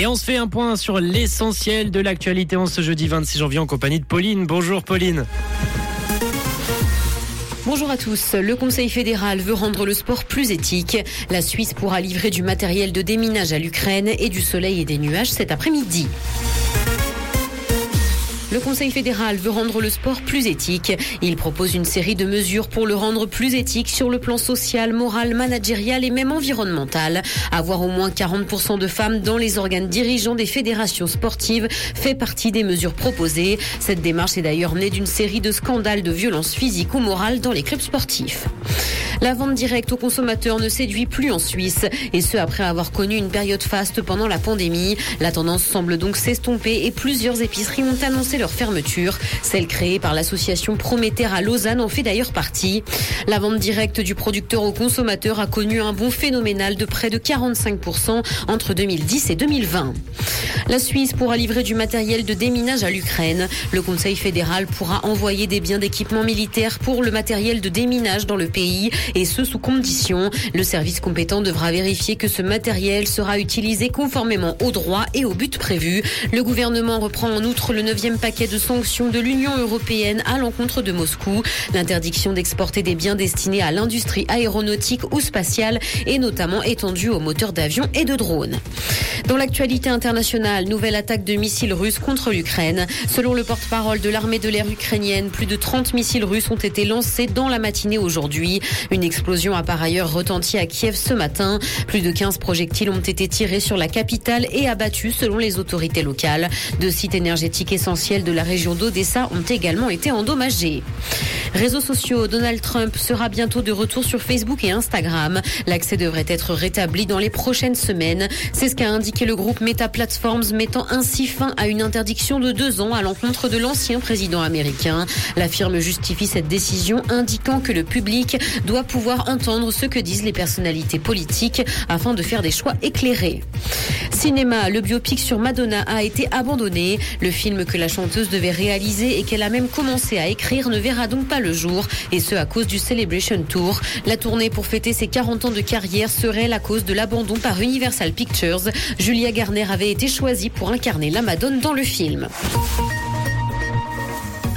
Et on se fait un point sur l'essentiel de l'actualité en ce jeudi 26 janvier en compagnie de Pauline. Bonjour Pauline. Bonjour à tous. Le Conseil fédéral veut rendre le sport plus éthique. La Suisse pourra livrer du matériel de déminage à l'Ukraine et du soleil et des nuages cet après-midi. Le Conseil fédéral veut rendre le sport plus éthique. Il propose une série de mesures pour le rendre plus éthique sur le plan social, moral, managérial et même environnemental. Avoir au moins 40% de femmes dans les organes dirigeants des fédérations sportives fait partie des mesures proposées. Cette démarche est d'ailleurs née d'une série de scandales de violence physique ou morale dans les clubs sportifs. La vente directe aux consommateurs ne séduit plus en Suisse, et ce après avoir connu une période faste pendant la pandémie. La tendance semble donc s'estomper et plusieurs épiceries ont annoncé leur fermeture. Celle créée par l'association Prométhée à Lausanne en fait d'ailleurs partie. La vente directe du producteur au consommateur a connu un bond phénoménal de près de 45% entre 2010 et 2020. La Suisse pourra livrer du matériel de déminage à l'Ukraine. Le Conseil fédéral pourra envoyer des biens d'équipement militaire pour le matériel de déminage dans le pays et ce sous condition. Le service compétent devra vérifier que ce matériel sera utilisé conformément aux droits et aux buts prévus. Le gouvernement reprend en outre le neuvième paquet de sanctions de l'Union européenne à l'encontre de Moscou. L'interdiction d'exporter des biens destinés à l'industrie aéronautique ou spatiale est notamment étendue aux moteurs d'avions et de drones. Dans l'actualité internationale, nouvelle attaque de missiles russes contre l'Ukraine. Selon le porte-parole de l'armée de l'air ukrainienne, plus de 30 missiles russes ont été lancés dans la matinée aujourd'hui. Une explosion a par ailleurs retenti à Kiev ce matin. Plus de 15 projectiles ont été tirés sur la capitale et abattus selon les autorités locales. Deux sites énergétiques essentiels de la région d'Odessa ont également été endommagés. Réseaux sociaux, Donald Trump sera bientôt de retour sur Facebook et Instagram. L'accès devrait être rétabli dans les prochaines semaines. C'est ce qu'a indiqué le groupe Meta Platforms, mettant ainsi fin à une interdiction de deux ans à l'encontre de l'ancien président américain. La firme justifie cette décision, indiquant que le public doit pouvoir entendre ce que disent les personnalités politiques afin de faire des choix éclairés. Cinéma, le biopic sur Madonna a été abandonné. Le film que la chanteuse devait réaliser et qu'elle a même commencé à écrire ne verra donc le jour, et ce à cause du Celebration Tour. La tournée pour fêter ses 40 ans de carrière serait la cause de l'abandon par Universal Pictures. Julia Garner avait été choisie pour incarner la Madone dans le film.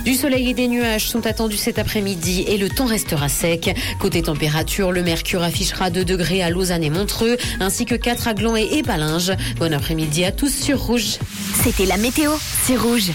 Du soleil et des nuages sont attendus cet après-midi et le temps restera sec. Côté température, le mercure affichera 2 degrés à Lausanne et Montreux, ainsi que 4 à Gland et Épalinges. Bon après-midi à tous sur Rouge. C'était la météo, c'est Rouge.